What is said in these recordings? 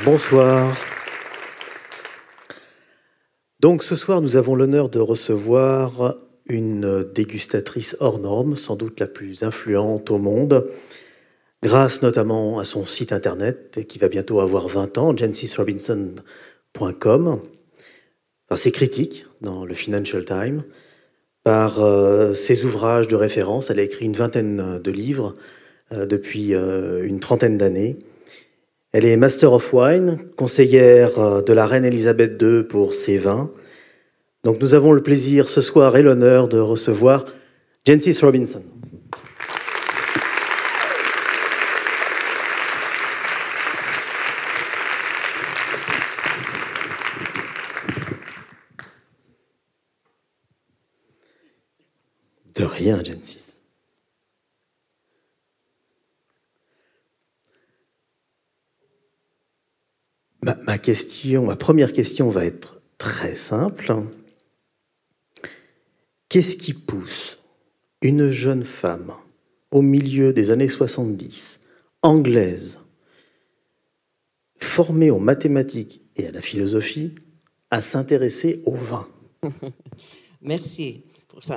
Bonsoir. Donc ce soir, nous avons l'honneur de recevoir une dégustatrice hors norme, sans doute la plus influente au monde, grâce notamment à son site internet qui va bientôt avoir 20 ans, jensisrobinson.com, par ses critiques dans le Financial Times, par euh, ses ouvrages de référence. Elle a écrit une vingtaine de livres euh, depuis euh, une trentaine d'années. Elle est Master of Wine, conseillère de la reine Elisabeth II pour ses vins. Donc nous avons le plaisir ce soir et l'honneur de recevoir Jensis Robinson. De rien, Jensis. Ma, question, ma première question va être très simple. Qu'est-ce qui pousse une jeune femme au milieu des années 70, anglaise, formée aux mathématiques et à la philosophie, à s'intéresser au vin? Merci.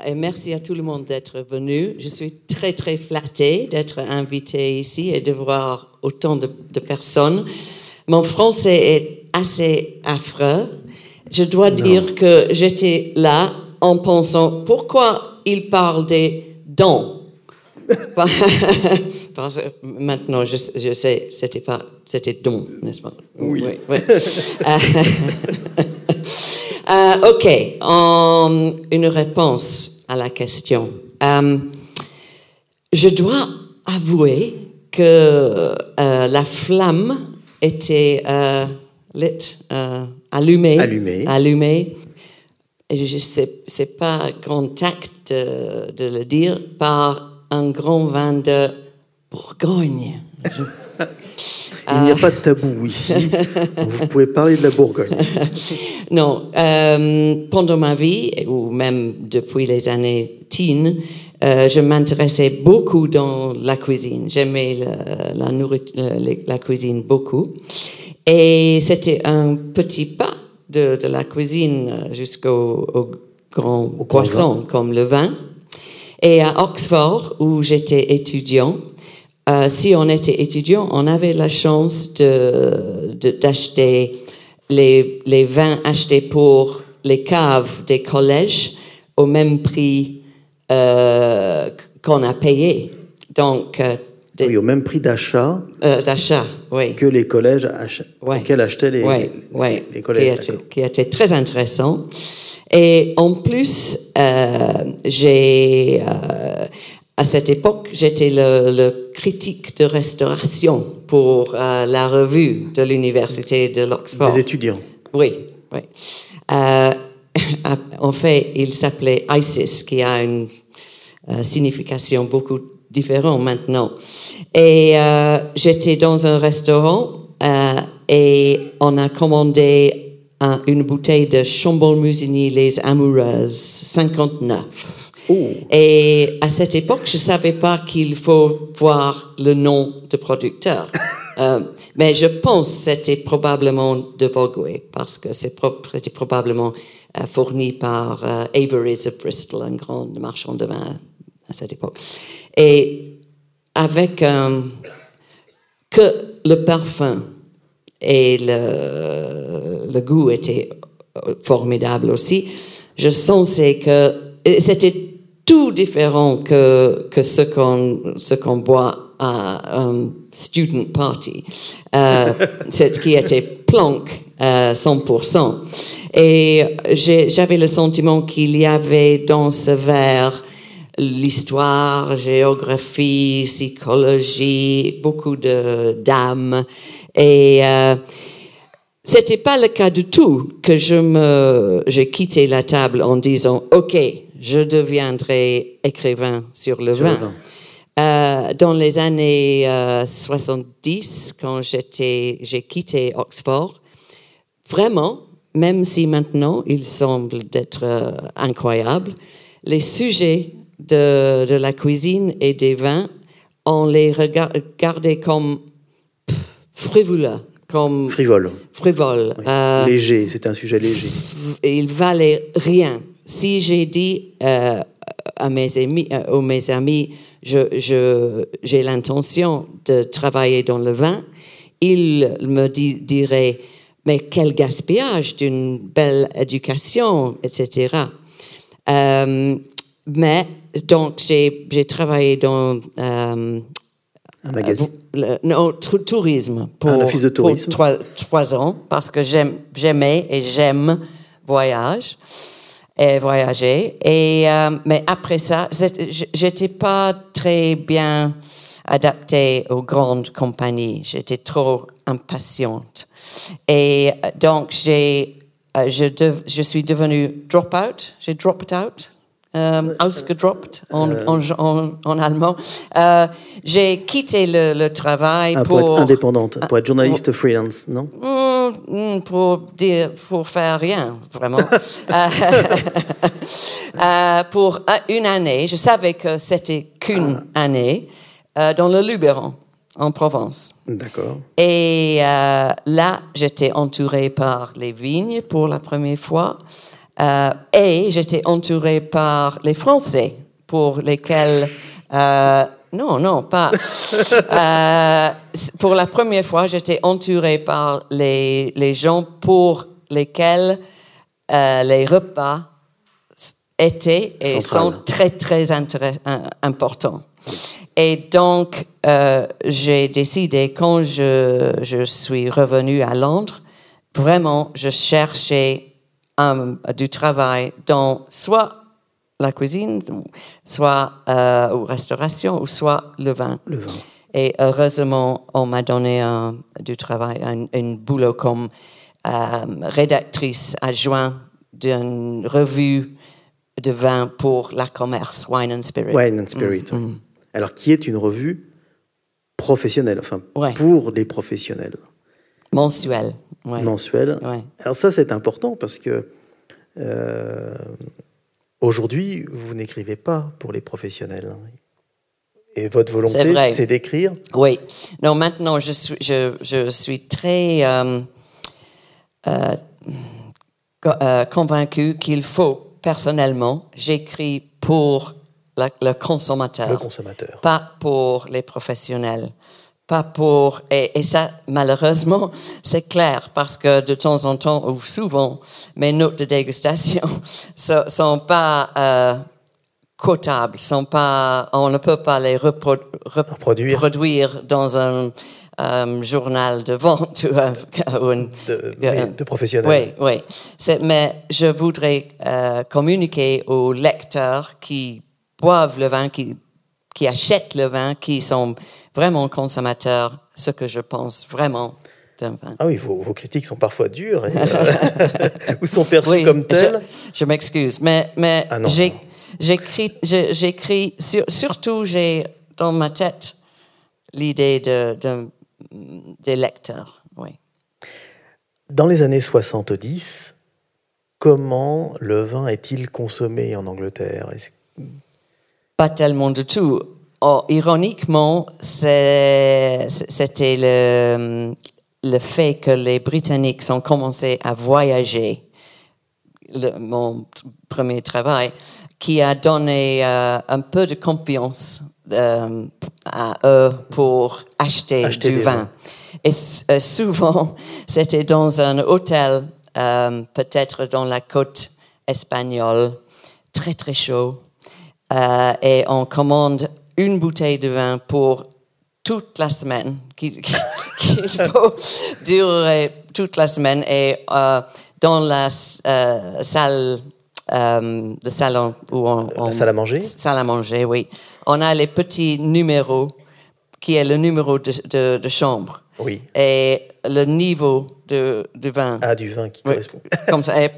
Et merci à tout le monde d'être venu. Je suis très, très flattée d'être invitée ici et de voir autant de, personnes. Mon français est assez affreux. Je dois dire que j'étais là en pensant pourquoi il parle des dons. Maintenant, je, je sais, c'était pas, c'était don, n'est-ce pas? Oui. oui, Euh, ok, une réponse à la question. Euh, je dois avouer que euh, la flamme était lit, allumée. Allumée. allumée. Et sais, c'est pas grand tact de, de, le dire, par un grand vin de Bourgogne. Il n'y a pas de tabou ici. Vous pouvez parler de la Bourgogne. non, euh, pendant ma vie, ou même depuis les années teen, euh, je m'intéressais beaucoup dans la cuisine. J'aimais la, la, cuisine beaucoup. Et c'était un petit pas de, la cuisine jusqu'au grand poisson, comme le vin. Et à Oxford, où j'étais étudiant, euh, si on était étudiant, on avait la chance d'acheter de, les, les, vins achetés pour les caves des collèges au même prix euh, qu'on a payé. Donc, euh, oui, au même prix d'achat d'achat, oui. que les collèges ach auxquels achetaient les, oui, les, collèges. Qui était, qui était, très intéressant. Et en plus, j'ai à cette époque, j'étais le, critique de restauration pour euh, la revue de l'université de l'Oxford. Des étudiants. Oui, oui. Euh, en fait, il s'appelait ISIS, qui a une euh, signification beaucoup différente maintenant. Et j'étais dans un restaurant et on a commandé une bouteille de Chambon-Musigny Les Amoureuses, 59. Et à cette époque, je ne savais pas qu'il faut voir le nom de producteur. euh, mais je pense que c'était probablement de Vogüé, parce que c'était probablement euh, fourni par euh, Avery's of Bristol, un grand marchand de vin à cette époque. Et avec euh, que le parfum et le, goût étaient formidables aussi, je sentais que c'était tout différent que, que ce qu'on ce boit à un student party, euh, qui était planque euh, 100%. Et j'avais le sentiment qu'il y avait dans ce verre l'histoire, géographie, psychologie, beaucoup de d'âme. Et euh, c'était pas le cas du tout que je me, j'ai quitté la table en disant, OK, je deviendrai écrivain sur le vin. Euh, dans les années 70, euh, quand j'étais, j'ai quitté Oxford, vraiment, même si maintenant il semble d'être euh, incroyable, les sujets de, de, la cuisine et des vins, on les regardait comme frivoleux, comme Frivole. frivole. Oui. Euh, Léger, c'est un sujet léger. il valait rien. Si j'ai dit euh, à mes amis, aux mes amis, je, je- j'ai l'intention de travailler dans le vin, ils me di- diraient, mais quel gaspillage d'une belle éducation, etc. Euh, mais donc j'ai, travaillé dans euh, Un magazine. le- non, tou- tourisme. Pour, Un office de pour tourisme. trois, trois ans, parce que j'aimais et j'aime voyage et voyager. Et, euh, mais après ça, j'étais pas très bien adaptée aux grandes compagnies. J'étais trop impatiente. Et euh, donc, j'ai, euh, je, dev- je suis devenue drop-out. J'ai dropped out. Euh, ausgedroppt en, en, en, en allemand. Euh, j'ai quitté le, le travail Ah, pour, pour, être indépendante, pour être journaliste freelance, non Hmm, hmm, pour dire, pour faire rien, vraiment. Euh, euh, pour euh, une année, je savais que c'était qu'une année euh, dans le Luberon, en Provence. D'accord. Et euh, là, j'étais entourée par les vignes pour la première fois. Euh, et j'étais entourée par les Français pour lesquels... non, non, pas. Pour la première fois, j'étais entourée par les, les gens pour lesquels les repas étaient et Central. sont très, très importants. Et donc, euh, j'ai décidé, quand je, je suis revenue à Londres, vraiment, je cherchais un- du travail dans soit la cuisine, soit euh, ou restauration, ou soit le vin. Le vin. Et heureusement, on m'a donné un, du travail, un, un boulot comme euh, rédactrice adjointe d'une revue de vin pour la commerce, Wine and Spirit. Wine and Spirit. Mm, oui. Alors, qui est une revue professionnelle, enfin, Ouais. pour les professionnels, Mensuel. Ouais. mensuelle. Ouais. Alors ça, c'est important parce que euh, aujourd'hui, vous n'écrivez pas pour les professionnels. Et votre volonté, c'est d'écrire? Oui. Non, maintenant, je suis, je, je suis très euh, euh, euh, convaincue qu'il faut, personnellement, j'écris pour la- le consommateur. le consommateur. pas pour les professionnels. Pas pour. Et, et ça, malheureusement, c'est clair, parce que de temps en temps, ou souvent, mes notes de dégustation ne sont pas euh, quotables, sont pas, on ne peut pas les repro- rep- Reproduire. reproduire dans un euh, journal de vente ou, ou une- De, euh, de professionnels. oui, oui. Mais je voudrais euh, communiquer aux lecteurs qui boivent le vin, qui, qui achètent le vin, qui sont vraiment consommateurs, ce que je pense vraiment d'un vin. Ah oui, vos, vos critiques sont parfois dures et, euh, ou sont perçues Oui, comme telles. Je, je m'excuse, mais, mais Ah j'écris, sur- surtout j'ai dans ma tête l'idée de, de- des lecteurs. Oui. Dans les années 70, comment le vin est-il consommé en Angleterre? Pas tellement du tout. Oh, ironiquement, c'était le, le fait que les Britanniques ont commencé à voyager, le- mon premier travail, qui a donné euh, un peu de confiance euh, à eux pour acheter, Acheter du vin. Et euh, souvent, c'était dans un hôtel, peut-être dans la côte espagnole, très très chaud. Euh, et on commande une bouteille de vin pour toute la semaine, qu'il qu'il faut durer toute la semaine. Et euh, dans la euh, salle, le salon où on, on- salle à manger? Salle à manger, oui. On a les petits numéros, qui est le numéro de, de- de chambre. Oui. Et le niveau de, de vin. Ah, du vin qui correspond. Comme ça. Et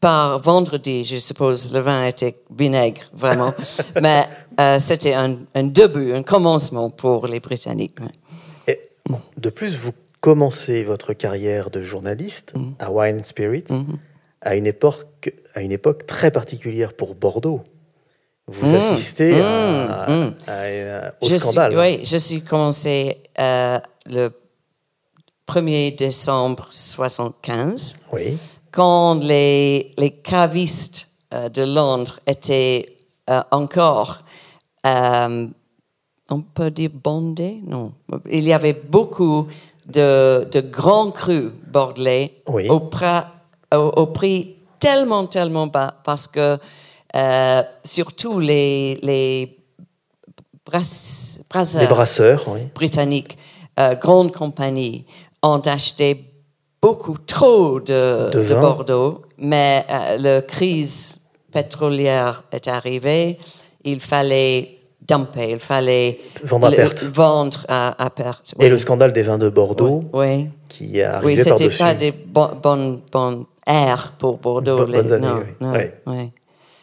par vendredi, je suppose, le vin était vinaigre, vraiment. Mais euh, c'était un, un début, un commencement pour les Britanniques. Et, de plus, vous commencez votre carrière de journaliste Mm. à Wine and Spirit à, une époque, à une époque très particulière pour Bordeaux. Vous assistez à- au. Je scandale. Suis, oui, je suis commencé euh, le 1er décembre 75, Oui. Quand les, les cavistes euh, de Londres étaient euh, encore, euh, on peut dire bondés? Non. Il y avait beaucoup de, de grands crus bordelais Oui. au, pra- au, au prix tellement, tellement bas parce que surtout les, les brass- brasseurs Les brasseurs, oui. britanniques, euh, grandes compagnies, ont acheté beaucoup trop de, De de. Bordeaux, mais euh, la crise pétrolière est arrivée, il fallait dumper, il fallait Vendre à le- perte. vendre à, à perte. Et oui. le scandale des vins de Bordeaux Oui, qui est oui, arrivé c'était par-dessus. pas des bon- bonnes bonnes airs pour Bordeaux. Bo- bonnes années, non, oui. non, oui.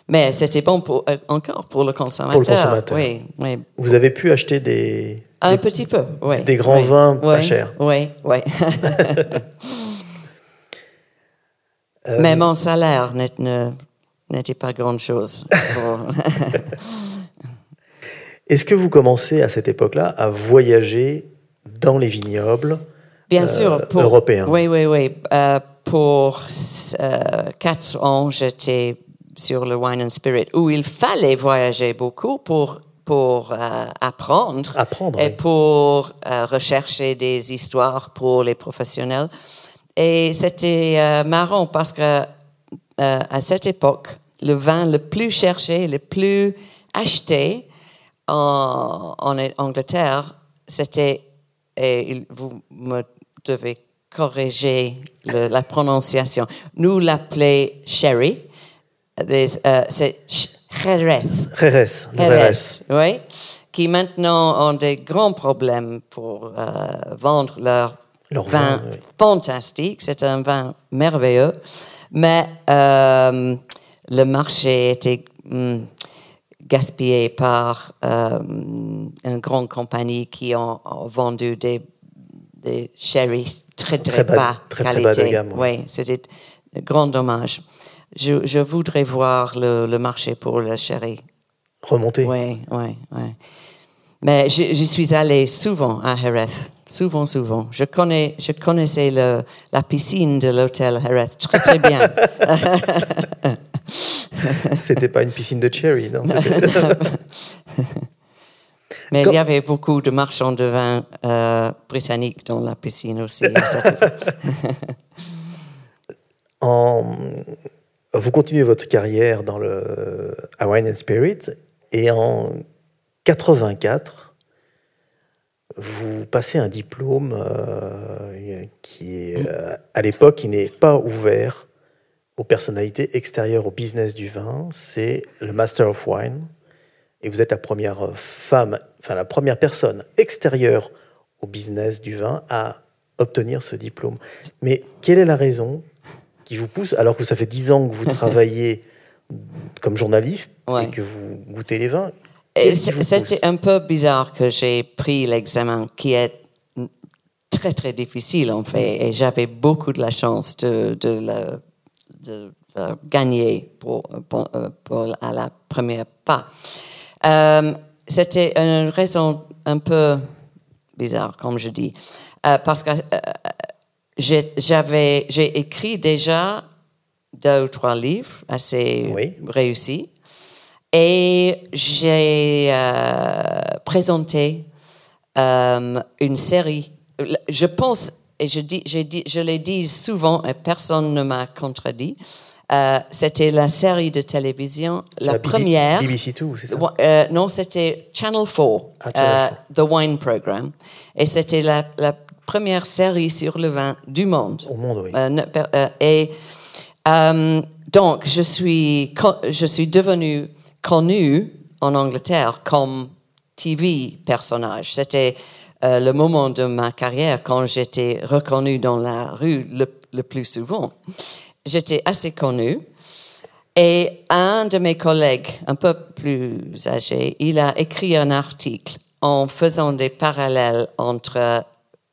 Mais c'était bon pour, euh, encore pour le consommateur. Pour le consommateur. Oui, oui. Vous avez pu acheter des, Un des- petit peu, oui. des grands oui, vins pas oui, chers. Oui, oui. Euh, Mais mon salaire n'était pas grand-chose. pour- Est-ce que vous commencez à cette époque-là à voyager dans les vignobles Bien euh, sûr. Pour, européens? Oui, oui, oui. Euh, pour euh, quatre ans, j'étais sur le Wine and Spirit, où il fallait voyager beaucoup pour, pour euh, apprendre. Apprendre, Et oui. pour euh, rechercher des histoires pour les professionnels. Et c'était euh, marrant parce que euh, à cette époque, le vin le plus cherché, le plus acheté en, en Angleterre, c'était, et vous me devez corriger le- la prononciation, nous l'appelons sherry, euh, c'est Jerez, Jerez. oui, qui maintenant ont des grands problèmes pour euh, vendre leur, Leur vin, vin, oui. fantastique. C'est un vin merveilleux, mais euh, le marché était hum, gaspillé par euh, une grande compagnie qui ont, ont vendu des, des sherry très très, Très bas- bas très, bas de gamme, oui. Oui, c'était un grand dommage. Je, je voudrais voir le, le marché pour le sherry. Remonté. Oui, oui, oui. Mais je, je suis allée souvent à Jerez, souvent, souvent. Je, connais, je connaissais le, la piscine de l'hôtel Jerez très, très bien. C'était pas une piscine de cherry, non Mais Quand- il y avait beaucoup de marchands de vin euh, britanniques dans la piscine aussi. En- Vous continuez votre carrière dans le Wine and Spirit et en 84, vous passez un diplôme euh, qui est euh, à l'époque qui n'est pas ouvert aux personnalités extérieures au business du vin. C'est le Master of Wine et vous êtes la première femme, enfin la première personne extérieure au business du vin à obtenir ce diplôme. Mais quelle est la raison qui vous pousse, alors que ça fait dix ans que vous travaillez comme journaliste Ouais. et que vous goûtez les vins C'était un peu bizarre que j'ai pris l'examen qui est très très difficile en fait et j'avais beaucoup de la chance de, de, le, de le gagner pour, pour, pour- à la première pas. Euh, C'était une raison un peu bizarre, comme je dis, Euh, parce que euh, j'ai- j'avais j'ai écrit déjà deux ou trois livres assez Oui. réussis. Et j'ai euh, présenté euh, une série. Je pense, et je, dis, je l'ai dit souvent, et personne ne m'a contredit, euh, c'était la série de télévision, la, la première. BBC Two, c'est ça? Euh, non, c'était Channel 4, Ah, Channel euh, The Wine Program. Et c'était la, la première série sur le vin du monde. Au monde, oui. Et donc, je suis, je suis devenue connue en Angleterre comme TV personnage. C'était euh, le moment de ma carrière quand j'étais reconnue dans la rue le, le plus souvent. J'étais assez connue. Et un de mes collègues, un peu plus âgé, il a écrit un article en faisant des parallèles entre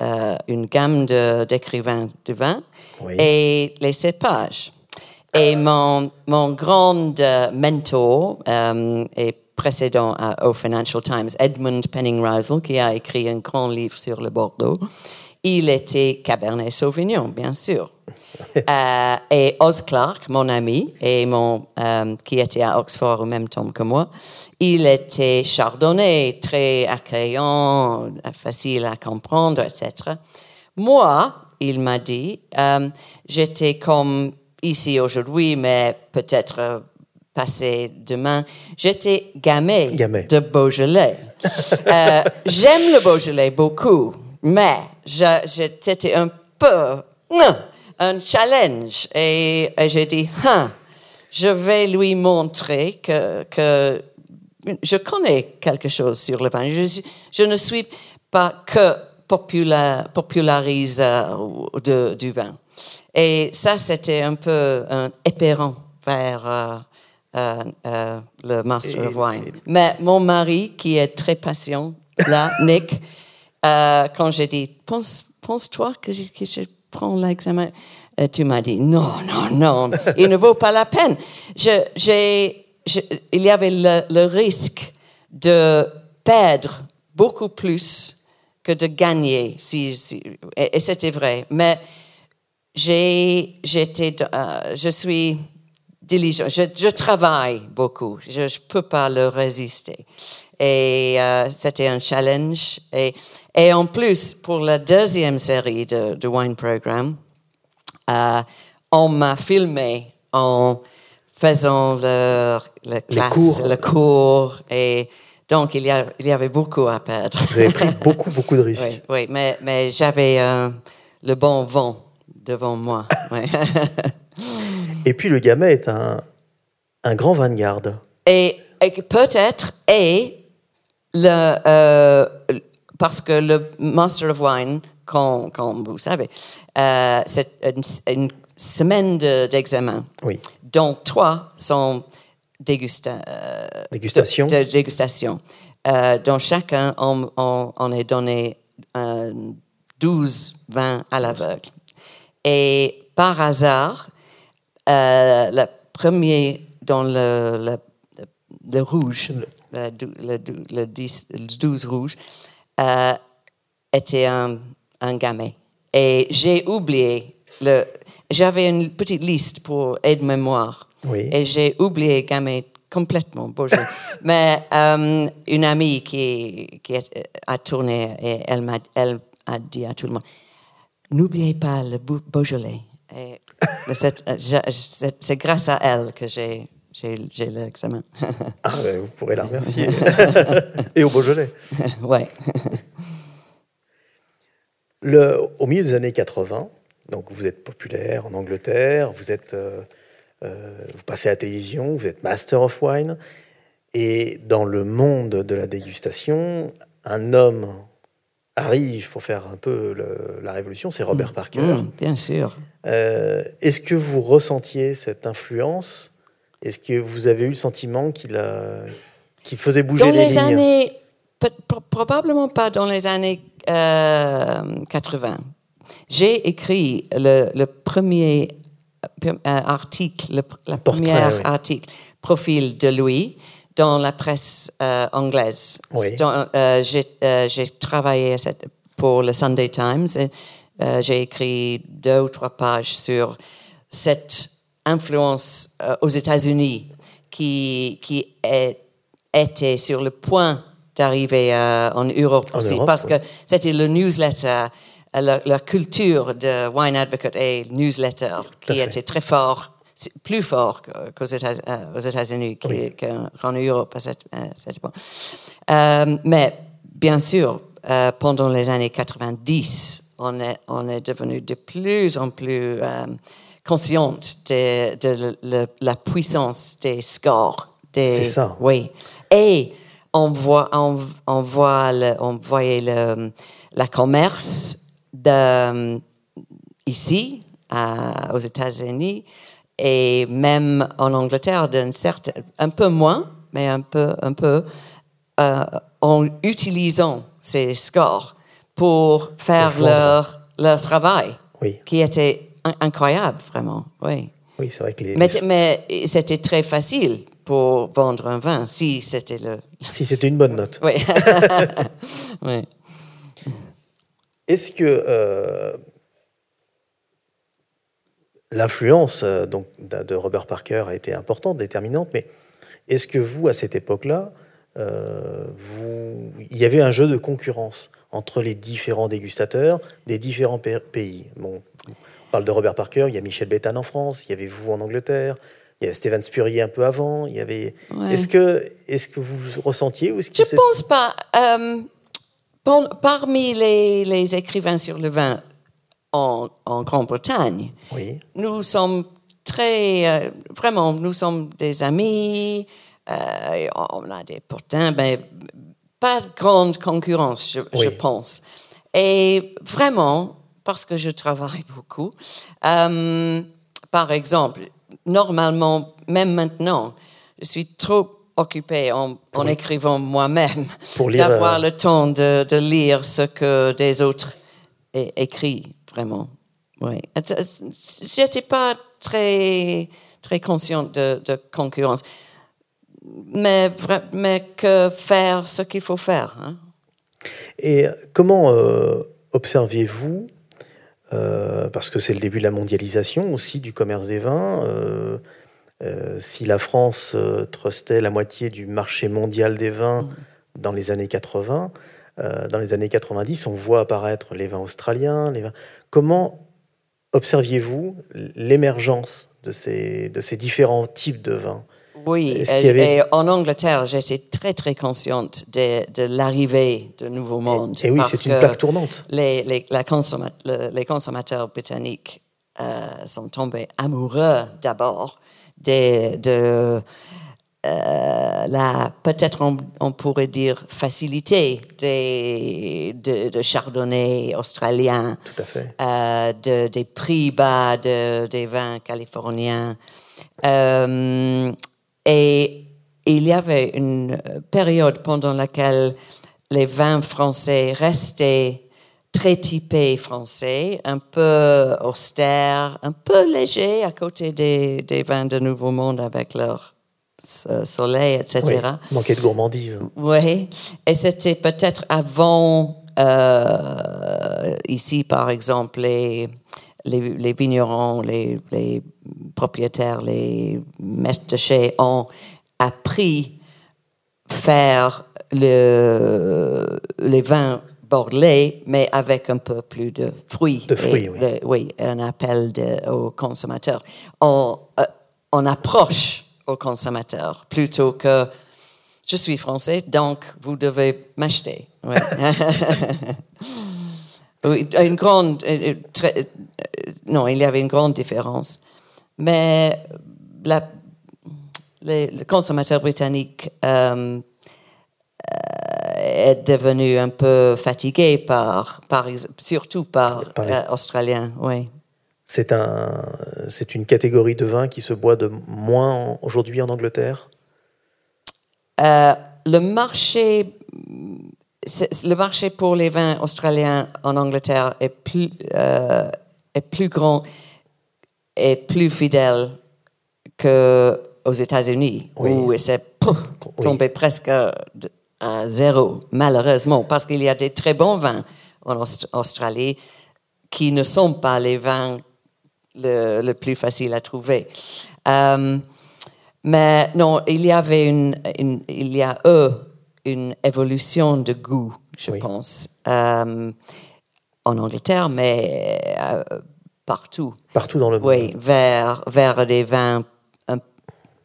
euh, une gamme de- d'écrivains de, vin Oui. et les cépages. Et mon, mon grand euh, mentor euh, et précédent au Financial Times, Edmund Penning-Russell, qui a écrit un grand livre sur le Bordeaux, il était Cabernet Sauvignon, bien sûr. Euh, et Oz Clark, mon ami, et mon, euh, qui était à Oxford au même temps que moi, il était chardonnay, très accueillant, facile à comprendre, etc. Moi, il m'a dit, euh, j'étais comme ici aujourd'hui, mais peut-être passé demain, j'étais gamay, de Beaujolais. J'aime le Beaujolais beaucoup, mais c'était un peu un challenge. Et, j'ai dit, hein, je vais lui montrer que, que je connais quelque chose sur le vin. Je, ne suis pas que populariseur de, du vin. Et ça, c'était un peu un épérant vers euh, euh, euh, le Master of Wine. Mais mon mari, qui est très patient, là, Nick, quand j'ai dit, pense, pense-toi que je, que je prends l'examen. Euh, tu m'as dit, non, non, non, il ne vaut pas la peine. Je, il y avait le, risque de perdre beaucoup plus que de gagner. Si, et, c'était vrai. Mais j'ai, j'étais, euh, je suis diligent, je, je travaille beaucoup. Je ne peux pas le résister. Et euh, c'était un challenge. Et, et en plus, pour la deuxième série de, de Wine Program, euh, on m'a filmé en faisant le, le, cours. le cours. Et donc, il y, il y, avait beaucoup à perdre. Vous avez pris beaucoup, beaucoup de risques. Oui, oui mais, mais j'avais euh, le bon vent devant moi. et puis, le Gamay est un, un grand vanguard. Et, et peut-être, et le, euh, parce que le Master of Wine, comme, vous savez, euh, c'est une, semaine d'examen, oui. dont trois sont dégusta, euh, dégustation. De, dégustation. dont chacun, on, on, est donné 12 vins à l'aveugle. Et par hasard, le premier dans le, le, le rouge, le, le, 10, 12 rouge, euh, était un, un gamet. Et j'ai oublié, le, j'avais une petite liste pour aide-mémoire. Oui. Et j'ai oublié gamet complètement. Bonjour. Mais euh, une amie qui, qui a tourné, et elle, m'a, elle a dit à tout le monde, n'oubliez pas le Beaujolais. Et c'est grâce à elle que j'ai j'ai l'examen. ah, ben, vous pourrez la remercier. Et au Beaujolais. ouais. Le, au milieu des années 80, donc vous êtes populaire en Angleterre, vous, êtes, euh, euh, vous passez à la télévision, vous êtes Master of Wine. Et dans le monde de la dégustation, un homme arrive pour faire un peu la révolution, c'est Robert mmh. Parker. Mmh, bien sûr. Euh, est-ce que vous ressentiez cette influence? Est-ce que vous avez eu le sentiment qu'il faisait bouger dans les, les Années, probablement pas dans les années 80. Euh, J'ai écrit le, premier euh, article, le premier article, profil de lui dans la presse euh, anglaise. Oui. J'ai travaillé pour le Sunday Times. J'ai écrit deux ou trois pages sur cette influence euh, aux États-Unis qui, qui est, était sur le point d'arriver euh, en Europe aussi, parce que c'était le newsletter, euh, la, culture de Wine Advocate et newsletter qui était très fort, plus fort qu'aux États-Unis qu'en Europe à cette, époque. mais bien sûr, pendant les années 90, on est, on est devenu de plus en plus consciente de, la puissance des scores. C'est ça. Oui. Et on, voit, on, on voit le, on voyait le, la commerce de, ici, aux États-Unis, et même en Angleterre, certain, un peu moins, mais un peu, un peu, euh, en utilisant ces scores pour faire leur, leur travail, oui. qui était incroyable, vraiment. Oui. Oui, c'est vrai que les. Mais, mais c'était très facile pour vendre un vin, si c'était le. Si c'était une bonne note. Oui. oui. Est-ce que euh, l'influence euh, donc de Robert Parker a été importante, déterminante, mais est-ce que vous, à cette époque-là, euh, vous, il y avait un jeu de concurrence entre les différents dégustateurs des différents pa- pays? Bon, on parle de Robert Parker, il y a Michel Béthane en France, il y avait vous en Angleterre, il y avait Stéphane Spurrier un peu avant. Il y avait. Ouais. Est-ce que, est-ce que vous ressentiez ou est-ce que Je c'est- pense pas. Euh, parmi les, les écrivains sur le vin en, en Grande-Bretagne, Oui. nous sommes très, euh, vraiment, nous sommes des amis, euh, on a des potins, mais pas de grande concurrence, je, pense. Et vraiment, parce que je travaille beaucoup, euh, par exemple, normalement, même maintenant, je suis trop occupée en, en écrivant moi-même d'avoir euh, le temps de, de lire ce que des autres é- écrits, vraiment. Oui. J'étais pas très, très consciente de, de concurrence. Mais, mais que faire ce qu'il faut faire. hein. Et comment euh, observiez-vous, euh, parce que c'est le début de la mondialisation aussi du commerce des vins, euh, euh, si la France trustait la moitié du marché mondial des vins dans les années 80, euh, dans les années 90, on voit apparaître les vins australiens, les vins. Comment observiez-vous l'émergence de ces, de ces différents types de vins? Oui, Est-ce et, avait- et en Angleterre, j'étais très, très consciente de, de l'arrivée de nouveaux mondes. Et oui, parce c'est une que plaque tournante. Les, les, la consomme- le- les consommateurs britanniques euh, sont tombés amoureux d'abord des- de euh, la, peut-être on, on pourrait dire, facilité des, de, de chardonnay australien, Tout à fait. euh, de- des prix bas de- des vins californiens. Euh, et il y avait une période pendant laquelle les vins français restaient très typés français, un peu austères, un peu légers à côté des, des vins de Nouveau Monde avec leur soleil, etc. Oui, manquait de gourmandise. Oui, et c'était peut-être avant, euh, ici par exemple, les, les, les vignerons, les, les propriétaires, les maîtres de chez ont appris faire le, les vins bordelais, mais avec un peu plus de fruits. De fruits, Et oui. le- oui, un appel de- aux consommateurs. On, euh, on approche aux consommateurs plutôt que je suis français, donc vous devez m'acheter. Ouais. oui, une grande, euh, euh, très- euh, non, il y avait une grande différence, mais la, les- le consommateur britannique euh, est devenu un peu fatigué par, par surtout par, Par les- euh, australien, oui. C'est un, c'est une catégorie de vin qui se boit de moins aujourd'hui en Angleterre? Euh, le marché, le marché pour les vins australiens en Angleterre est plus, euh, est plus grand et plus fidèle qu'aux États-Unis, Oui. où c'est Oui. tombé presque à zéro, malheureusement, parce qu'il y a des très bons vins en Aust- Australie qui ne sont pas les vins le, le plus facile à trouver. Euh, mais non, il y avait une, une- il y a eux une évolution de goût, je Oui. pense, euh, en Angleterre, mais euh, partout. Partout dans le monde. Oui, vers, vers des vins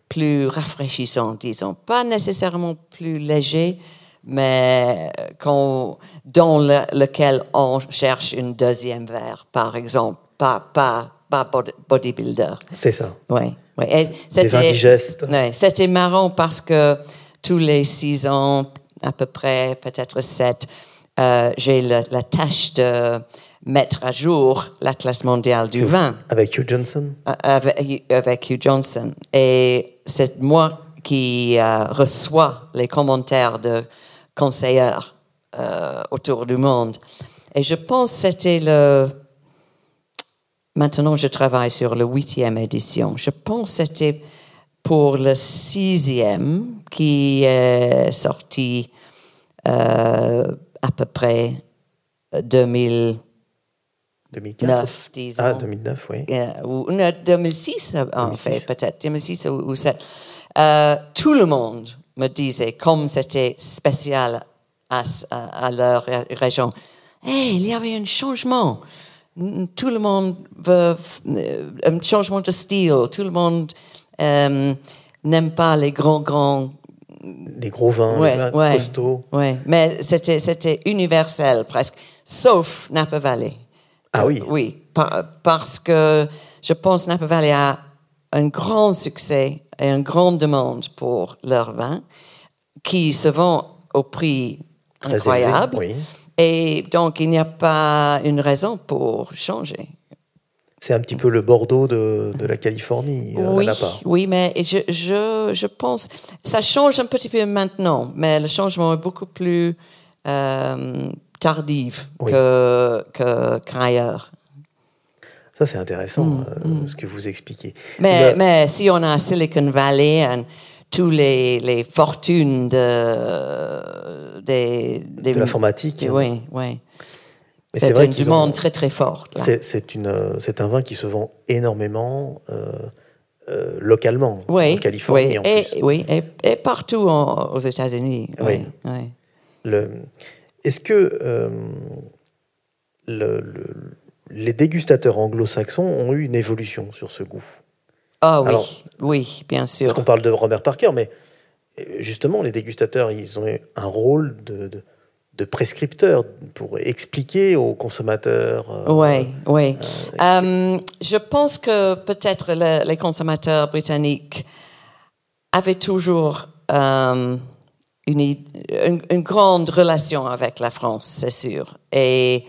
plus rafraîchissants, disons. Pas nécessairement plus légers, mais dans le- lequel on cherche une deuxième verre, par exemple. Pas, pas, pas bod- bodybuilder. C'est ça. Oui. Et Des c'était- vins digestes. ouais, c'était marrant parce que tous les six ans, à peu près, peut-être sept, euh, j'ai la tâche de mettre à jour la classe mondiale du vin Avec Hugh Johnson? avec, avec Hugh Johnson. Et c'est moi qui euh, reçois les commentaires de conseillers euh, autour du monde. Et je pense que c'était le... Maintenant, je travaille sur la huitième édition. Je pense que c'était pour le sixième qui est sorti euh, à peu près 2009, 2004 disons. Ah, 2009, oui. Euh, ou non, 2006, en 2006. fait, peut-être, 2006 ou, ou 7. Euh, tout le monde me disait, comme c'était spécial à, à- à leur ré- région, Hey, il y avait un changement. Tout le monde veut un changement de style. Tout le monde euh, n'aime pas les grands, grands Les gros vins, Ouais, les vins ouais. costauds. Ouais, mais c'était, c'était universel presque, sauf Napa Valley. Ah oui. Euh, oui, par- parce que je pense Napa Valley a un grand succès et une grande demande pour leur vin, qui se vend au prix Très incroyable. élevé, oui. Et donc, il n'y a pas une raison pour changer. C'est un petit peu le Bordeaux de, de la Californie, euh, oui, la Napa. oui, mais je, je, je pense ça change un petit peu maintenant, mais le changement est beaucoup plus euh, tardif Oui. que, qu'ailleurs. Ça, c'est intéressant, Mm, euh, ce que vous expliquez. Mais, Le- mais si on a Silicon Valley tous les, les fortunes de, des, des- De l'informatique. Oui, oui. C'est une demande ont- très très forte. C'est, un vin qui se vend énormément euh, euh, localement, Oui, en Californie oui, en et, plus. oui, et, et partout en- aux États-Unis. Oui, est-ce que euh, le- le- les dégustateurs anglo-saxons ont eu une évolution sur ce goût? Ah oui, Alors, oui, bien sûr. Parce qu'on parle de Robert Parker, mais euh, justement, les dégustateurs, ils ont eu un rôle de, de, de prescripteur pour expliquer aux consommateurs. euh, Oui, oui. Euh, je pense que peut-être le- les consommateurs britanniques avaient toujours une, une, une grande relation avec la France, c'est sûr, et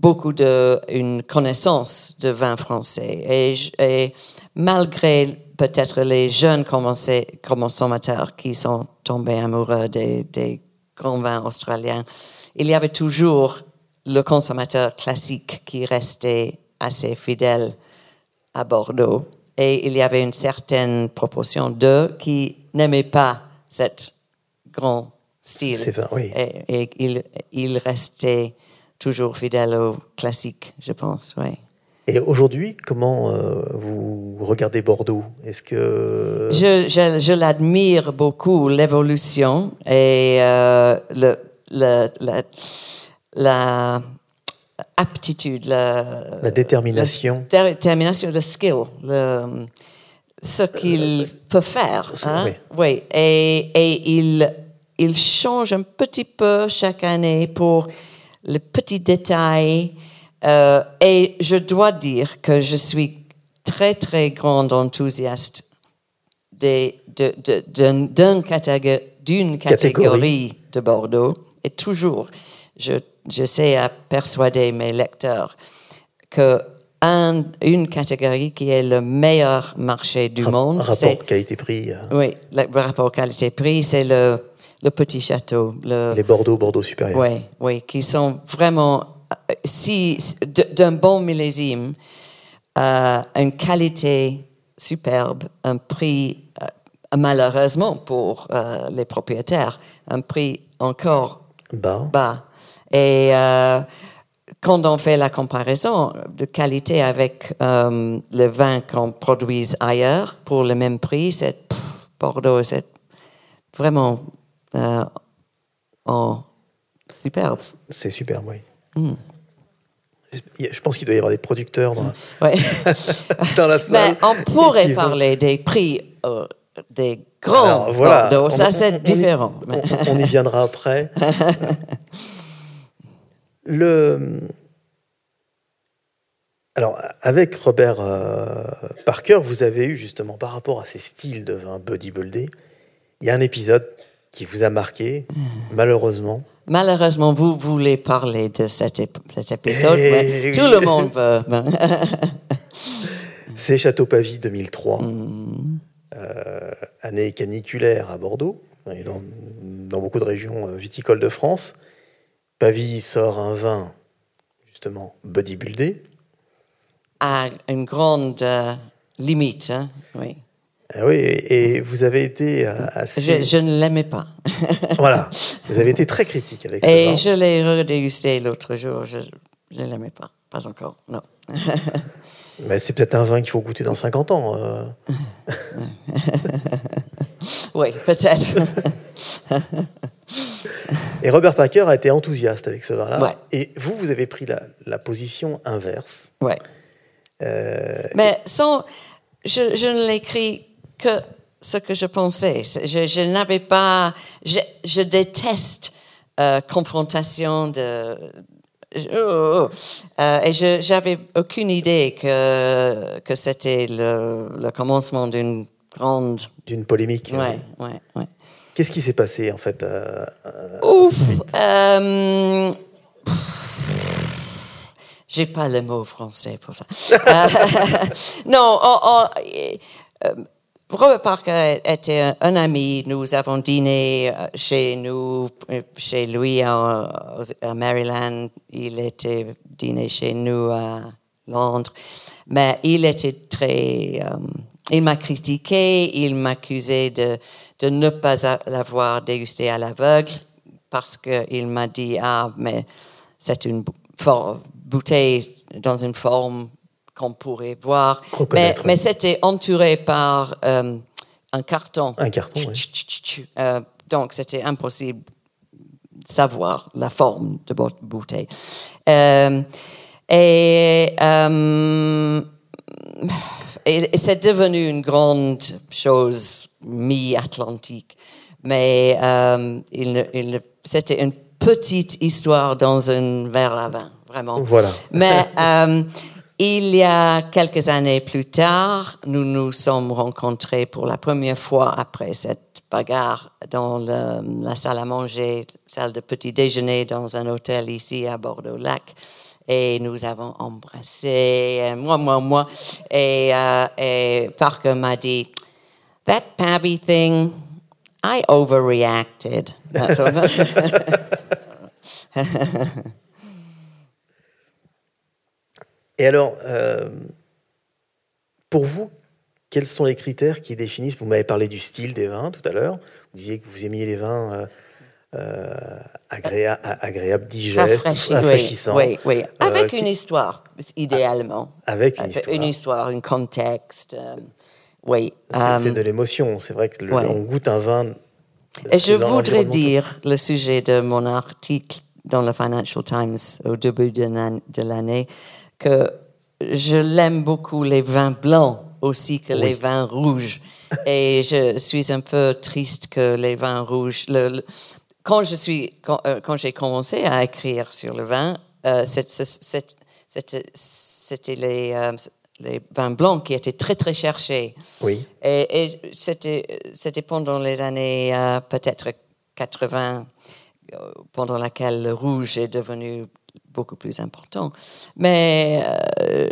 beaucoup de une connaissance de vin français. Et, malgré peut-être les jeunes consommateurs qui sont tombés amoureux des, des grands vins australiens, il y avait toujours le consommateur classique qui restait assez fidèle à Bordeaux. Et il y avait une certaine proportion d'eux qui n'aimaient pas cet grand style. C'est vrai, oui. Et, et ils, ils restaient toujours fidèles au classique, je pense, oui. Et aujourd'hui, comment euh, vous regardez Bordeaux? Est-ce que Je, je, je l'admire beaucoup, l'évolution et euh, le, le- la, la aptitude, la, la détermination la détermination, le skill, le, ce qu'il peut faire. hein? oui. Oui, et, et il, il change un petit peu chaque année pour les petits détails. Euh, et je dois dire que je suis très, très grande enthousiaste de- de- d'une catégorie de Bordeaux. Et toujours, je, j'essaie à persuader mes lecteurs que un- une catégorie qui est le meilleur marché du Rap- monde, rapport qualité-prix euh, oui, le rapport qualité-prix, c'est le, le petit château, le, Les Bordeaux, Bordeaux supérieur. oui, oui, qui sont vraiment, si, d'un bon millésime, euh, une qualité superbe, un prix, euh, malheureusement pour euh, les propriétaires, un prix encore Bas. bas. Et euh, quand on fait la comparaison de qualité avec le vin qu'on produise ailleurs pour le même prix, c'est Bordeaux, c'est vraiment euh, en superbe. C'est superbe, oui. Hmm. Je pense qu'il doit y avoir des producteurs dans, Ouais. dans la salle. Mais on pourrait vont- parler des prix euh, des grands Alors, voilà, Bordeaux, ça c'est on y- différent. On, on y viendra après. Le... Alors, avec Robert euh, Parker, vous avez eu justement, par rapport à ces styles de vin bodybuildé, il y a un épisode qui vous a marqué, malheureusement. Malheureusement, vous voulez parler de cet, ép- cet épisode, Eh mais oui. tout le monde veut. C'est Château Pavie 2003, Mm. euh, année caniculaire à Bordeaux, et dans, dans beaucoup de régions euh, viticoles de France. Pavie sort un vin, justement, bodybuildé. à une grande euh, limite, hein, oui. Ah oui, et vous avez été euh, assez. Je, je ne l'aimais pas. voilà, vous avez été très critique avec ça. Et je l'ai redégusté l'autre jour. Je ne l'aimais pas. Pas encore, non. Mais c'est peut-être un vin qu'il faut goûter dans 50 ans. Euh. oui, peut-être. Et Robert Packer a été enthousiaste avec ce vin-là. Ouais. Et vous, vous avez pris la, la position inverse. Ouais. Euh, Mais sans, je, je ne l'écris que ce que je pensais. Je, je n'avais pas, je, je déteste euh, confrontation de. Oh, oh, oh. Euh, et je j'avais aucune idée que que c'était le, le commencement d'une grande. D'une polémique. Ouais, ouais, ouais. Qu'est-ce qui s'est passé en fait euh, euh, Ouf. Euh, J'ai pas le mot français pour ça. Euh, non, on- on- euh, Robert Parker était un, ami. Nous avons dîné euh, chez nous, euh, chez lui à, Maryland. Il était dîné chez nous à Londres. Mais il était très. euh, il m'a critiqué, il m'accusait de, de ne pas l'avoir dégusté à l'aveugle parce qu'il m'a dit Ah, mais c'est une bouteille dans une forme qu'on pourrait voir. Mais, c'était entouré par euh, un carton. Un carton, oui. Tch, tch, tch, tch. Euh, donc, c'était impossible de savoir la forme de votre bouteille. Euh, et, et, et c'est devenu une grande chose mi-atlantique. Mais il il c'était une petite histoire dans un verre à vin, vraiment. Voilà. Mais il y a quelques années plus tard, nous nous sommes rencontrés pour la première fois après cette bagarre dans le- la salle à manger, salle de petit déjeuner dans un hôtel ici à Bordeaux-Lac. Et nous avons embrassé, euh, moi, moi, moi. Et, euh, et Parker m'a dit, That Pavy thing, I overreacted. That's Et alors, euh, pour vous, quels sont les critères qui définissent Vous m'avez parlé du style des vins tout à l'heure. Vous disiez que vous aimiez les vins euh, euh, agréa- agréables, digestes, Rafraîchi- rafraîchissants. Oui, oui, Avec qui- une histoire, idéalement. Avec une histoire. Une histoire, un contexte. oui. C'est de l'émotion. C'est vrai que le- ouais. on goûte un vin. et je voudrais dire le sujet de mon article dans le Financial Times au début de l'année que je l'aime beaucoup les vins blancs aussi que les vins rouges. Et je suis un peu triste que les vins rouges. le- le- quand je suis, quand, euh, quand j'ai commencé à écrire sur le vin, euh, c'était les, euh, les vins blancs qui étaient très très cherchés. Oui. Et, et c'était, pendant les années peut-être 80, euh, pendant laquelle le rouge est devenu beaucoup plus important. Mais euh,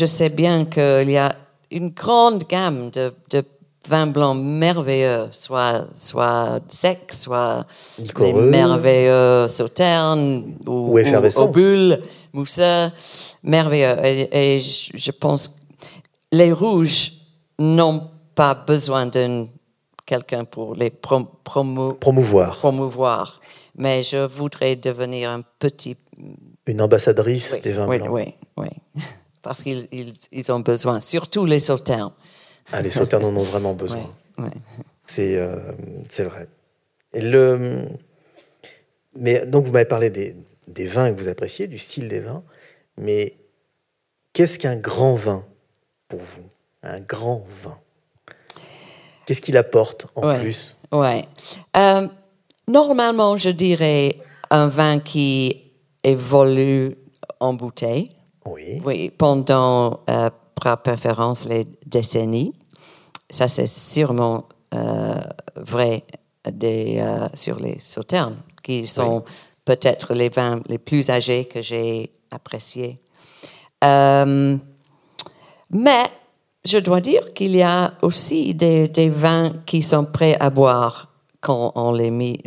je sais bien qu'il y a une grande gamme de, de vins blancs merveilleux, soit, soit secs, soit les merveilleux sauternes ou, Ou ou bulles, mousseux, merveilleux. Et, et je pense que les rouges n'ont pas besoin de quelqu'un pour les prom- promo- Promouvoir. promouvoir. Mais je voudrais devenir un petit... Une ambassadrice Oui, des vins oui, blancs. oui, oui. Parce qu'ils ils, ils ont besoin, surtout les sauternes. Ah, les sauternes en ont vraiment besoin. Oui, oui. C'est euh, c'est vrai. Et le... Mais donc, vous m'avez parlé des, des vins que vous appréciez, du style des vins. Mais qu'est-ce qu'un grand vin pour vous? Un grand vin Qu'est-ce qu'il apporte en Ouais. plus? Ouais. Euh, normalement, je dirais un vin qui évolue en bouteille. Oui. Oui, pendant, euh, par préférence, les décennies. Ça, c'est sûrement euh, vrai des, euh, sur les sauternes, qui sont peut-être les vins les plus âgés que j'ai appréciés. Euh, mais je dois dire qu'il y a aussi des, des vins qui sont prêts à boire quand on les met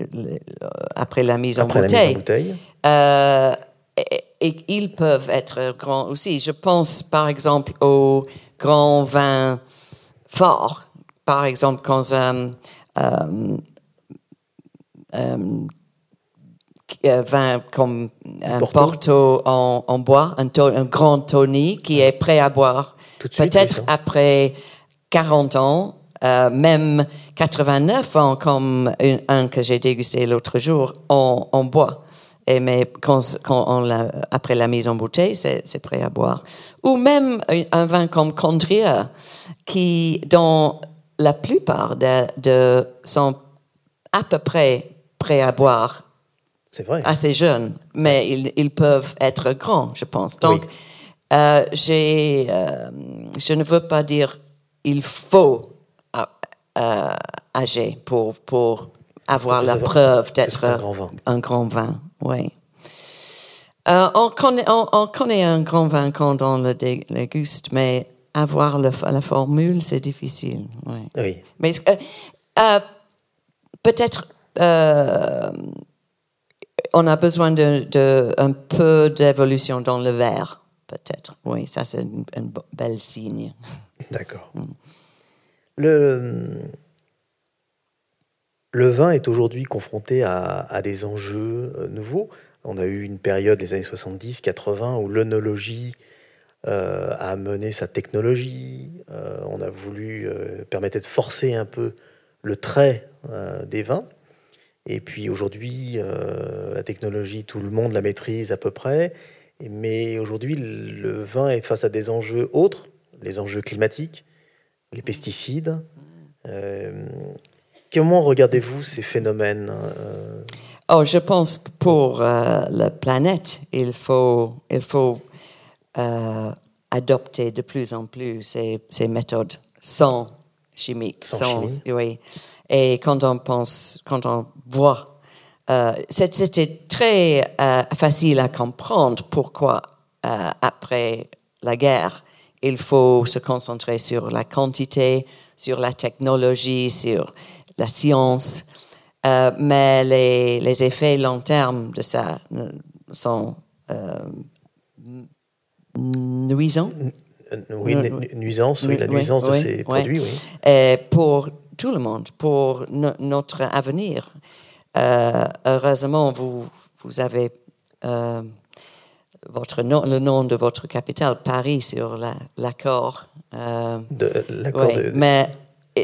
après la mise Après en la bouteille. mise en bouteille. Euh, et, et ils peuvent être grands aussi. Je pense par exemple aux grands vins forts par exemple, quand un euh, euh, vin comme un Porto. Porto en, en bois, un, to- un grand Tony qui est prêt à boire. Peut-être après 40 ans, euh, même 89 ans, comme un, un que j'ai dégusté l'autre jour, en, en bois. Et mais quand, quand on l'a- après la mise en bouteille, c'est prêt à boire. Ou même un, vin comme Condrieu, qui, dans la plupart de, de sont à peu près prêts à boire C'est vrai. assez jeunes, mais ils, ils peuvent être grands, je pense. Donc, euh, j'ai, euh, je ne veux pas dire il faut euh, euh, âger pour, pour avoir la preuve d'être un grand vin. un grand vin, oui. Euh, on, connaît, on, on connaît un grand vin quand on le dé- déguste, mais avoir le, la formule, c'est difficile. oui. Oui. Mais euh, euh, peut-être euh, on a besoin de, de un peu d'évolution dans le verre, peut-être. Oui, ça c'est un, bel signe. D'accord. Le, le vin est aujourd'hui confronté à, des enjeux euh, nouveaux. On a eu une période, les années 70-80, où l'œnologie euh, a mené sa technologie. Euh, on a voulu permettre de forcer un peu le trait des vins. Et puis aujourd'hui, la technologie, tout le monde la maîtrise à peu près. Mais aujourd'hui, le vin est face à des enjeux autres, les enjeux climatiques, les pesticides. Comment regardez-vous ces phénomènes euh, Oh, je pense que pour euh, la planète, il faut, il faut euh, adopter de plus en plus ces, ces méthodes sans chimiques. Sans chimie. Oui. Et quand on pense, quand on voit, euh, c'était très facile à comprendre pourquoi après la guerre, il faut se concentrer sur la quantité, sur la technologie, sur la science. Euh, mais les, les effets long terme de ça euh, sont euh, nuisants Oui, Oui, nu- oui. nuisance, oui, la Oui, nuisance de oui, ces produits, oui. et pour tout le monde, pour no- notre avenir. Euh, heureusement, vous, vous avez euh, votre nom, le nom de votre capitale, Paris, sur la- l'accord. euh, De, l'accord de- mais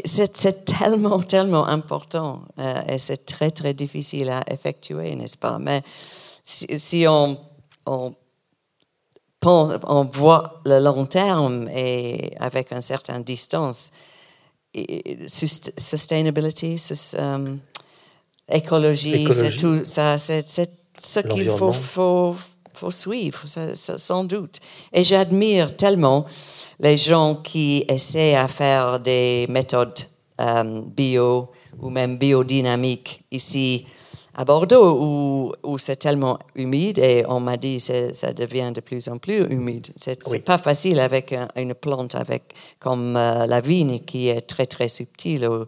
c'est tellement, tellement important euh, et c'est très, très difficile à effectuer, n'est-ce pas? Mais si, si on, on, pense, on voit le long terme et avec une certaine distance, et- sustainability, sus- euh, écologie, c'est tout ça, c'est ce qu'il faut, faut, faut suivre, ça- ça- sans doute. Et j'admire tellement les gens qui essaient à faire des méthodes euh, bio ou même biodynamiques ici à Bordeaux où, où c'est tellement humide et on m'a dit que ça devient de plus en plus humide. C'est Oui. pas facile avec un- une plante avec, comme euh, la vigne qui est très très subtile au,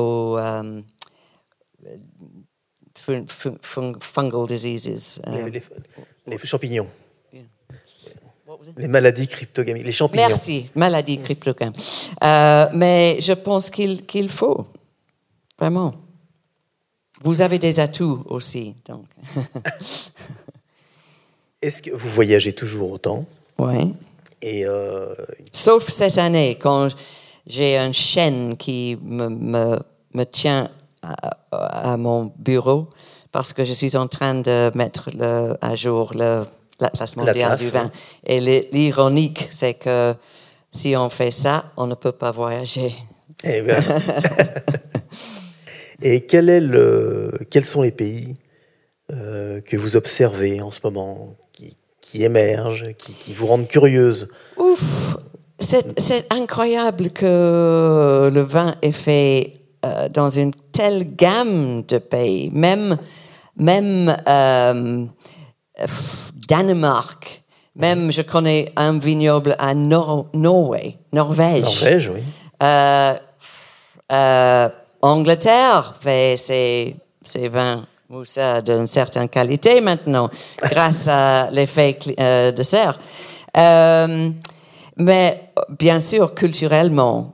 au, euh, fun- fun- fun- fungal diseases. euh. Les, champignons, les maladies cryptogamiques, les champignons. Merci, maladie cryptogame. Euh, mais je pense qu'il faut, vraiment. Vous avez des atouts aussi, donc. Est-ce que vous voyagez toujours autant? Ouais. Et euh, Sauf cette année, quand j'ai un chêne qui me, me, me tient à, à mon bureau, parce que je suis en train de mettre le, à jour l'Atlas mondial du vin. Et l'ironique, c'est que si on fait ça, on ne peut pas voyager. eh ben. Et quel est le, quels sont les pays euh, que vous observez en ce moment, qui, qui émergent, qui, qui vous rendent curieuse? Ouf, c'est c'est incroyable que le vin est fait euh, dans une telle gamme de pays, même, même euh, pff, Danemark, même je connais un vignoble à Nor Norway, Norvège. Norvège, oui. Euh, euh, Angleterre fait ses, ses vins mousseux d'une certaine qualité maintenant, grâce à l'effet euh, de serre. Euh, mais bien sûr, culturellement,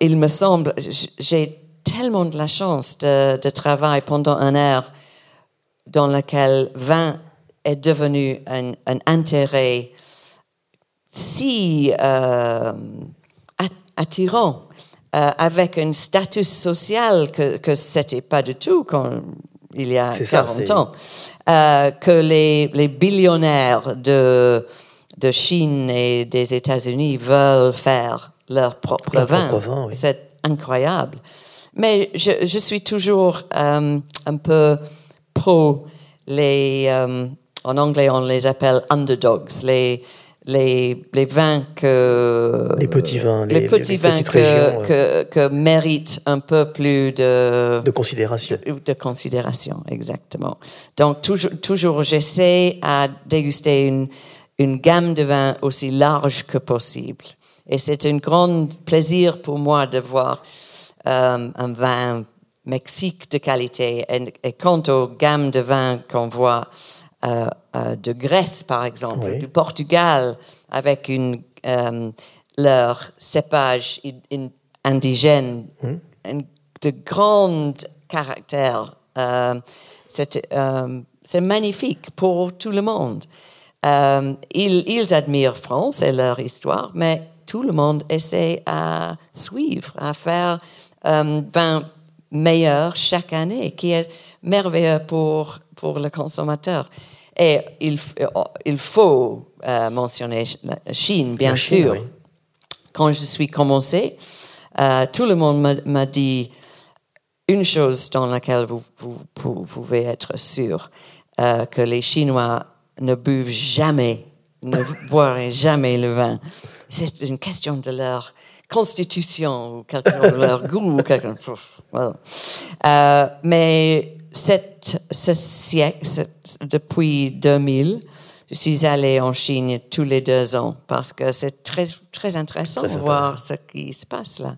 il me semble, j'ai tellement de la chance de, de travailler pendant un air dans lequel vin est devenu un, un intérêt si euh, at- attirant, euh, avec un statut social que, que c'était pas du tout quand il y a C'est ça, 40 c'est- ans, euh, que les, les billionnaires de, de Chine et des États-Unis veulent faire leur propre Leur vin. propre vin, oui. C'est incroyable. Mais je, je suis toujours un peu pro les, euh, en anglais on les appelle underdogs, les, les, les vins que... Les petits vins, les, les- petits vins que, régions, que, que méritent un peu plus de, De considération. de, de considération, exactement. Donc, toujours, toujours j'essaie à déguster une, une gamme de vins aussi large que possible. Et c'est un grand plaisir pour moi de voir euh, un vin Mexique de qualité. Et, et quant aux gammes de vins qu'on voit euh, euh, de Grèce, par exemple, Oui. du Portugal, avec une, euh, leur cépage indigène, un- de grand caractère. Euh, c'est euh, magnifique pour tout le monde. Euh, ils, ils admirent France et leur histoire, mais tout le monde essaie à suivre, à faire un vin meilleur chaque année, qui est merveilleux pour, pour le consommateur. Et il, euh, il faut euh, mentionner la Chine, bien La Chine, sûr oui. quand je suis commencé, euh, tout le monde m'a- m'a dit une chose dans laquelle vous, vous- vous pouvez être sûr, euh, que les Chinois ne buvent jamais, ne boiraient jamais le vin. C'est une question de leur constitution ou quelque chose de leur goût. ou quelque- well. Euh, mais cette, ce siècle, depuis 2000, je suis allée en Chine tous les deux ans parce que c'est très, très intéressant de voir ce qui se passe là.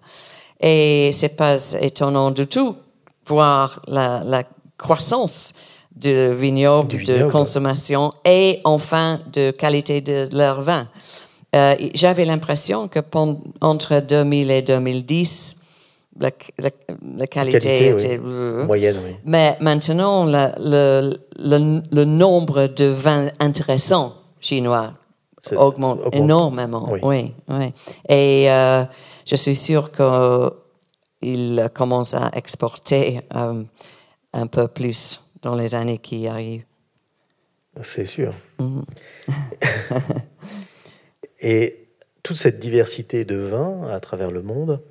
Et c'est pas étonnant du tout voir la, la croissance de vignobles, Du de vignoble. consommation et enfin de qualité de leur vin. Euh, J'avais l'impression que entre 2000 et 2010, la, la- la qualité, était euh, Moyenne, oui. mais maintenant, la- le, le, le nombre de vins intéressants chinois augmente, augmente. énormément. Oui. Oui. Et euh, je suis sûre qu'il commence à exporter euh, un peu plus dans les années qui arrivent. C'est sûr. Mhm. Et toute cette diversité de vins à travers le monde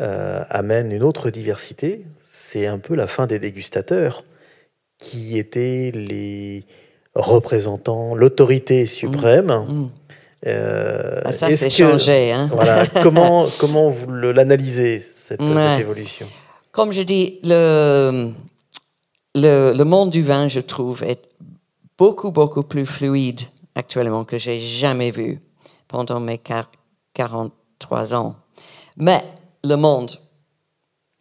euh, amène une autre diversité. C'est un peu la fin des dégustateurs qui étaient les représentants, l'autorité suprême. Mm. Euh, Ah, ça, c'est que- changé. Hein? Voilà. comment, comment vous l'analysez, cette, évolution? Comme je dis, le, le, le monde du vin, je trouve, est beaucoup, beaucoup plus fluide actuellement que j'ai jamais vu pendant mes quar- 43 ans. Mais le monde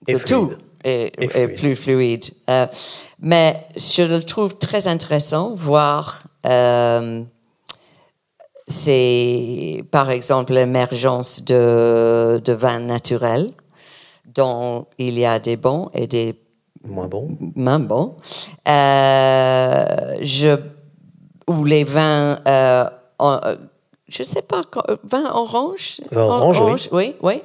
Et de tout est, Et est fluide. plus fluide. Euh, mais je le trouve très intéressant voir euh, c'est par exemple l'émergence de, de vins naturels dont il y a des bons et des Moins bon moins bons. Euh, je, ou les vins, euh, je sais pas, euh, vin orange? Vin orange, oui. oui,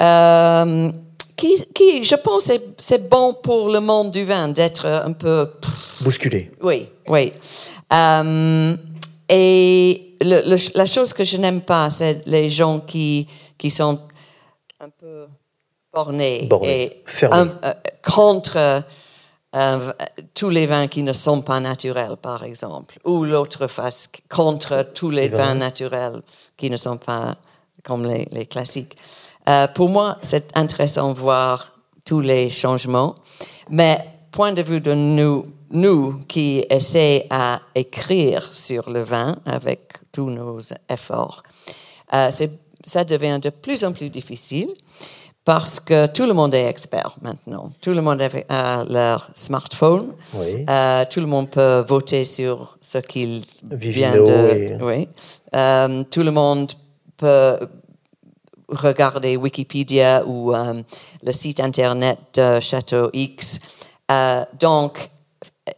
Euh, qui, qui, je pense, c'est c'est bon pour le monde du vin d'être un peu. pff, Bousculé. oui, oui. Euh, et le- le- la chose que je n'aime pas, c'est les gens qui, qui sont un peu bornés, Bornés, et fermés. un- euh, contre euh, tous les vins qui ne sont pas naturels, par exemple, ou l'autre face, contre tous les vins. naturels qui ne sont pas comme les, les classiques. Euh, pour moi, c'est intéressant de voir tous les changements, mais point de vue de nous, nous qui essayons à écrire sur le vin avec tous nos efforts, euh, ça devient de plus en plus difficile parce que tout le monde est expert maintenant. Tout le monde a- a leur smartphone. Oui. Euh, tout le monde peut voter sur ce qu'il vient de. et- Oui. Euh, tout le monde peut regarder Wikipédia ou euh, le site internet de Château X. Euh, donc,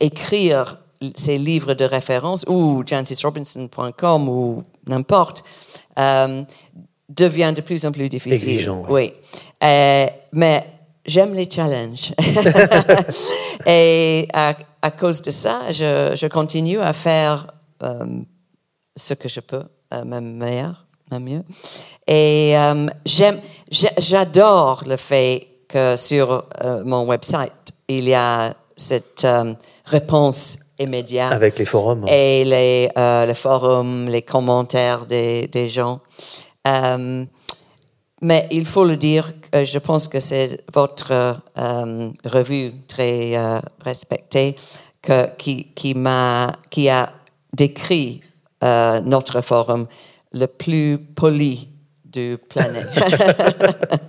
écrire ces livres de référence ou jancisrobinson.com ou n'importe euh, devient de plus en plus difficile. Exigeant, Oui. Euh, mais j'aime les challenges. Et à, à cause de ça, je, je continue à faire euh, ce que je peux, euh, même meilleur, même mieux. Et euh, j'aime, j'a- j'adore le fait que sur mon website, il y a cette réponse immédiate Avec les forums. et les, euh, les forums, les commentaires des, des gens. Euh, mais il faut le dire, euh, je pense que c'est votre euh, revue très euh, respectée que, qui, qui, m'a, qui a décrit notre forum le plus poli du planète.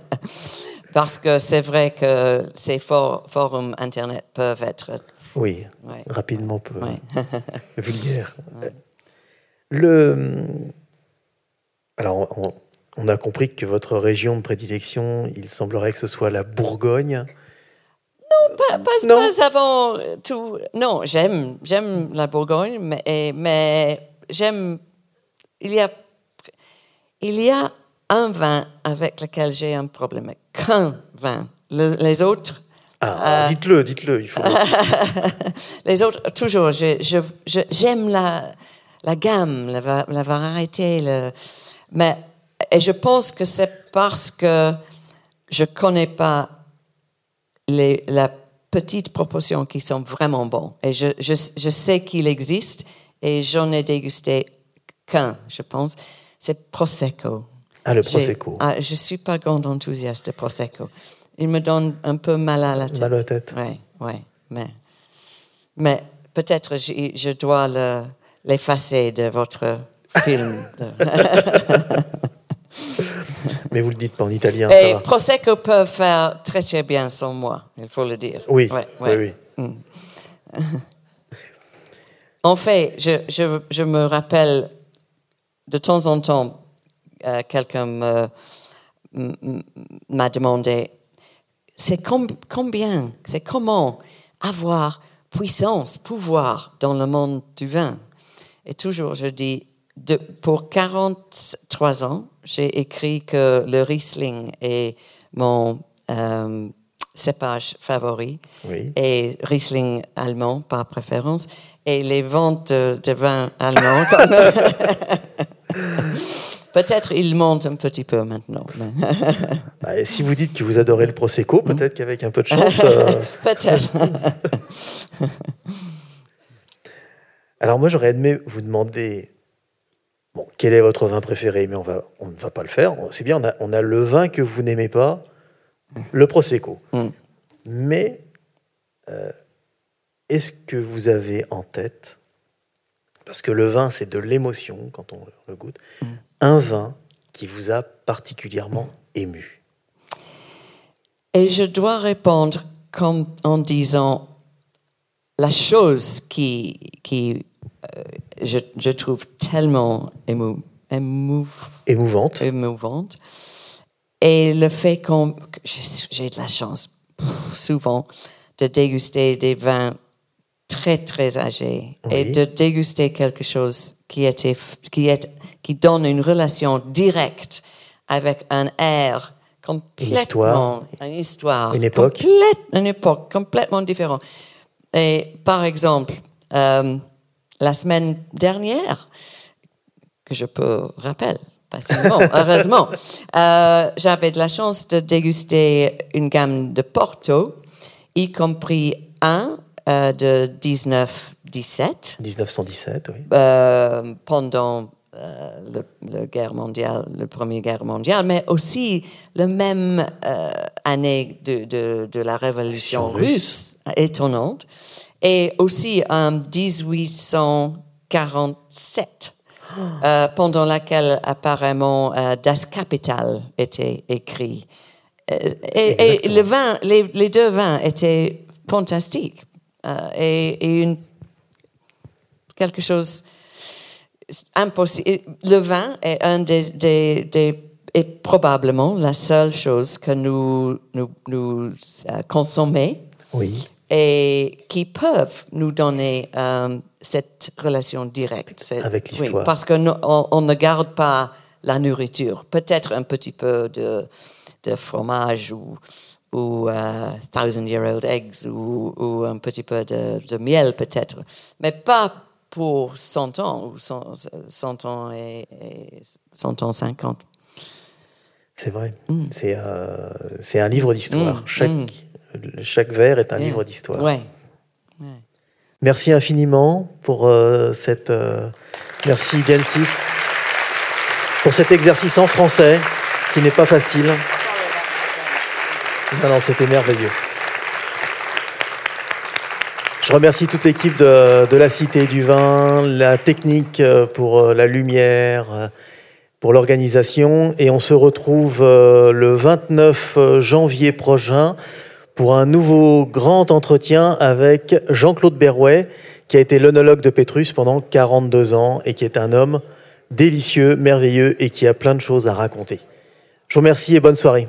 Parce que c'est vrai que ces for- forums Internet peuvent être... Oui, Ouais. rapidement peu Ouais. vulgaire. Le... Alors, on, on a compris que votre région de prédilection, il semblerait que ce soit la Bourgogne. Pas, pas, Non. pas avant tout. Non, j'aime, j'aime la Bourgogne, mais, et- mais j'aime. Il y a, il y a un vin avec lequel j'ai un problème. Qu'un vin. Le- les autres, Ah, dites-le, dites-le. Il faut... les autres, toujours. je- je- je- j'aime la, la gamme, la, la variété. le- mais et je pense que c'est parce que je connais pas les, la petite proportion qui sont vraiment bons. Et je, je, je sais qu'il existe et j'en ai dégusté qu'un, je pense. C'est Prosecco. Ah, le Prosecco. Ah, je suis pas grand enthousiaste de Prosecco. Il me donne un peu mal à la tête. Mal à la tête. Oui, oui. Mais, mais peut-être je, je dois le- l'effacer de votre film. Mais vous le dites pas en italien, Et ça va. Prosecco peut faire très très bien sans moi, il faut le dire. Oui, Ouais, ouais. oui, oui. En fait, je, je, je me rappelle de temps en temps, euh, quelqu'un me- m'a demandé, c'est com- combien, c'est comment avoir puissance, pouvoir dans le monde du vin? Et toujours, je dis, de, pour 43 ans, j'ai écrit que le Riesling est mon euh, cépage favori Oui. et Riesling allemand par préférence, et les ventes de, de vin allemand. comme- Peut-être il monte un petit peu maintenant. Bah, et si vous dites que vous adorez le Prosecco, peut-être qu'avec un peu de chance. euh, Peut-être. Alors moi, j'aurais aimé vous demander bon, quel est votre vin préféré, mais on, va, on ne va pas le faire. C'est bien, on a, on a le vin que vous n'aimez pas, le Prosecco. Mm. Mais euh, est-ce que vous avez en tête, parce que le vin, c'est de l'émotion quand on le goûte, un vin qui vous a particulièrement ému? Et je dois répondre comme en disant la chose qui, qui je, je trouve tellement émou, émou- Émouvante émouvante. Et le fait qu'on, que j'ai de la chance souvent de déguster des vins très très âgés et Oui. de déguster quelque chose qui était qui est qui donne une relation directe avec un air complètement histoire. une histoire Une époque. complète- une époque complètement différente et par exemple euh, la semaine dernière que je peux rappeler facilement, heureusement. Euh, J'avais de la chance de déguster une gamme de Porto, y compris un euh, de 1917 1917, oui. euh, pendant le, le guerre mondiale, le Première Guerre mondiale, mais aussi la même année de, de, de la Révolution Révolution russe, étonnante, et aussi en 1847, euh, pendant laquelle apparemment euh, Das Kapital était écrit. Euh, Et, le vin, les, les deux vins étaient fantastiques. Et, et une, quelque chose impossible. Le vin est un des, des, des est probablement la seule chose que nous, nous, nous consommons Oui. Et qui peuvent nous donner euh, cette relation directe. Avec oui, l'histoire. parce qu'on on, ne garde pas la nourriture. Peut-être un petit peu de, de fromage ou, ou euh, Thousand Year Old Eggs ou, ou un petit peu de, de miel peut-être, mais pas pour 100 ans ou 100, 100 ans et, et 100 ans 50. C'est vrai. C'est euh, un livre d'histoire. Mm, Chaque, mm. Chaque verre est un Yeah. livre d'histoire. Ouais. Merci infiniment pour euh, cette. euh, merci Gensis pour cet exercice en français qui n'est pas facile. Non, non, c'était merveilleux. Je remercie toute l'équipe de, de la Cité du Vin, la technique euh, pour la lumière, pour l'organisation. Et on se retrouve le 29 janvier prochain pour un nouveau grand entretien avec Jean-Claude Berrouet, qui a été l'onologue de Pétrus pendant 42 ans et qui est un homme délicieux, merveilleux et qui a plein de choses à raconter. Je vous remercie et bonne soirée.